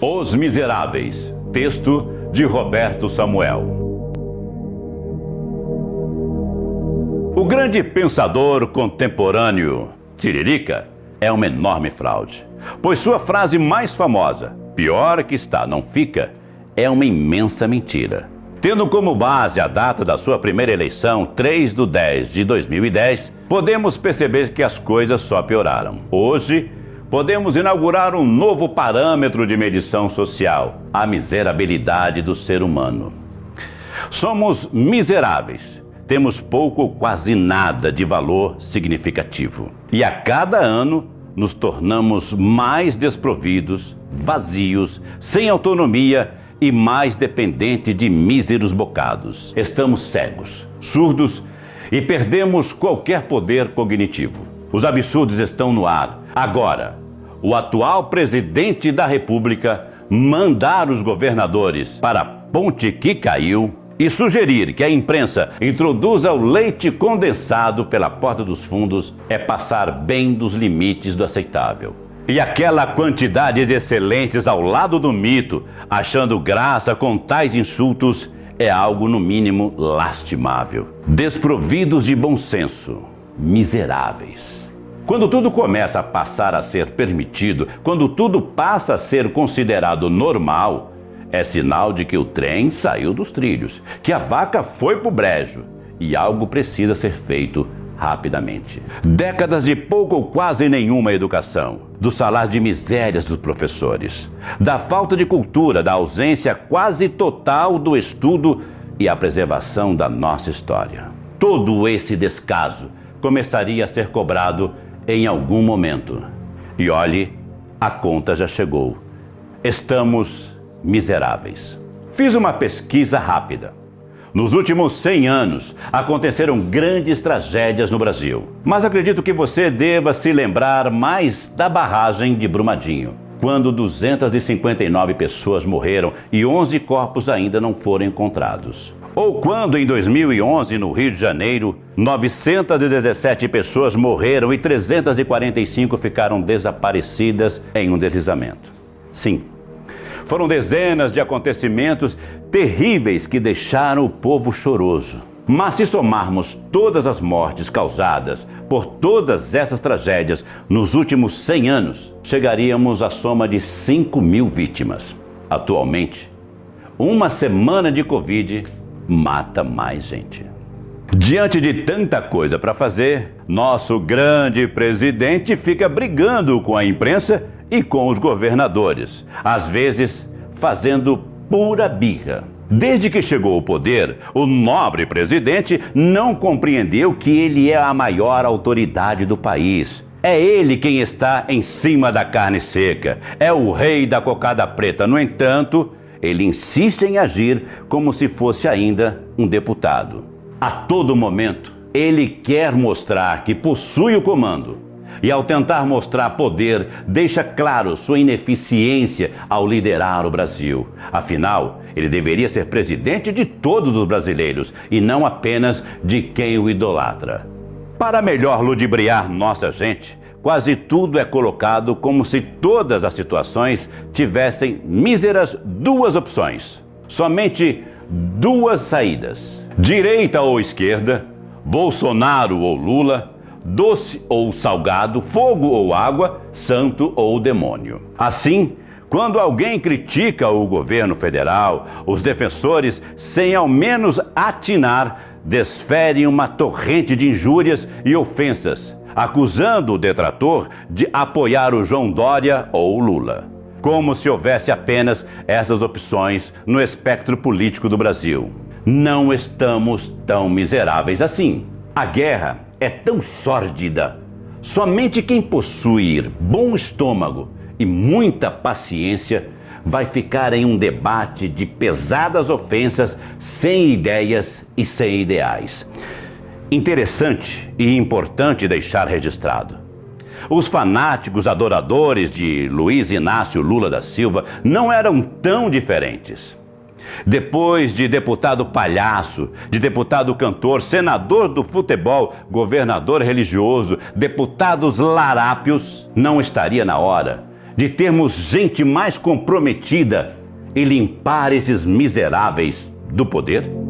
Os Miseráveis, texto de Roberto Samuel. O grande pensador contemporâneo Tiririca é uma enorme fraude, pois sua frase mais famosa, pior que está, não fica, é uma imensa mentira. Tendo como base a data da sua primeira eleição, 3 de 10 de 2010, podemos perceber que as coisas só pioraram. Hoje, podemos inaugurar um novo parâmetro de medição social: a miserabilidade do ser humano. Somos miseráveis, temos pouco ou quase nada de valor significativo. E a cada ano nos tornamos mais desprovidos, vazios, sem autonomia e mais dependente de míseros bocados. Estamos cegos, surdos e perdemos qualquer poder cognitivo. Os absurdos estão no ar. Agora, o atual presidente da República mandar os governadores para a ponte que caiu e sugerir que a imprensa introduza o leite condensado pela porta dos fundos é passar bem dos limites do aceitável. E aquela quantidade de excelências ao lado do mito, achando graça com tais insultos, é algo no mínimo lastimável. Desprovidos de bom senso, miseráveis. Quando tudo começa a passar a ser permitido, quando tudo passa a ser considerado normal, é sinal de que o trem saiu dos trilhos, que a vaca foi pro brejo e algo precisa ser feito rapidamente. Décadas de pouco ou quase nenhuma educação, do salário de misérias dos professores, da falta de cultura, da ausência quase total do estudo e a preservação da nossa história. Todo esse descaso começaria a ser cobrado em algum momento. E olhe, a conta já chegou. Estamos miseráveis. Fiz uma pesquisa rápida. Nos últimos 100 anos, aconteceram grandes tragédias no Brasil. Mas acredito que você deva se lembrar mais da barragem de Brumadinho, quando 259 pessoas morreram e 11 corpos ainda não foram encontrados. Ou quando, em 2011, no Rio de Janeiro, 917 pessoas morreram e 345 ficaram desaparecidas em um deslizamento. Sim, foram dezenas de acontecimentos terríveis que deixaram o povo choroso. Mas se somarmos todas as mortes causadas por todas essas tragédias nos últimos 100 anos, chegaríamos à soma de 5 mil vítimas. Atualmente, uma semana de Covid mata mais gente. Diante de tanta coisa para fazer, nosso grande presidente fica brigando com a imprensa e com os governadores, às vezes fazendo pura birra. Desde que chegou ao poder, o nobre presidente não compreendeu que ele é a maior autoridade do país. É ele quem está em cima da carne seca, é o rei da cocada preta. No entanto, ele insiste em agir como se fosse ainda um deputado. A todo momento, ele quer mostrar que possui o comando e, ao tentar mostrar poder, deixa claro sua ineficiência ao liderar o Brasil. Afinal, ele deveria ser presidente de todos os brasileiros e não apenas de quem o idolatra. Para melhor ludibriar nossa gente, quase tudo é colocado como se todas as situações tivessem míseras duas opções. Somente duas saídas: direita ou esquerda, Bolsonaro ou Lula doce ou salgado, fogo ou água, santo ou demônio. Assim, quando alguém critica o governo federal, os defensores, sem ao menos atinar, desferem uma torrente de injúrias e ofensas, acusando o detrator de apoiar o João Dória ou Lula. Como se houvesse apenas essas opções no espectro político do Brasil. Não estamos tão miseráveis assim. A guerra é tão sórdida. Somente quem possuir bom estômago e muita paciência vai ficar em um debate de pesadas ofensas, sem ideias e sem ideais. Interessante e importante deixar registrado. Os fanáticos adoradores de Luiz Inácio Lula da Silva não eram tão diferentes. Depois de deputado palhaço, de deputado cantor, senador do futebol, governador religioso, deputados larápios, não estaria na hora de termos gente mais comprometida em limpar esses miseráveis do poder?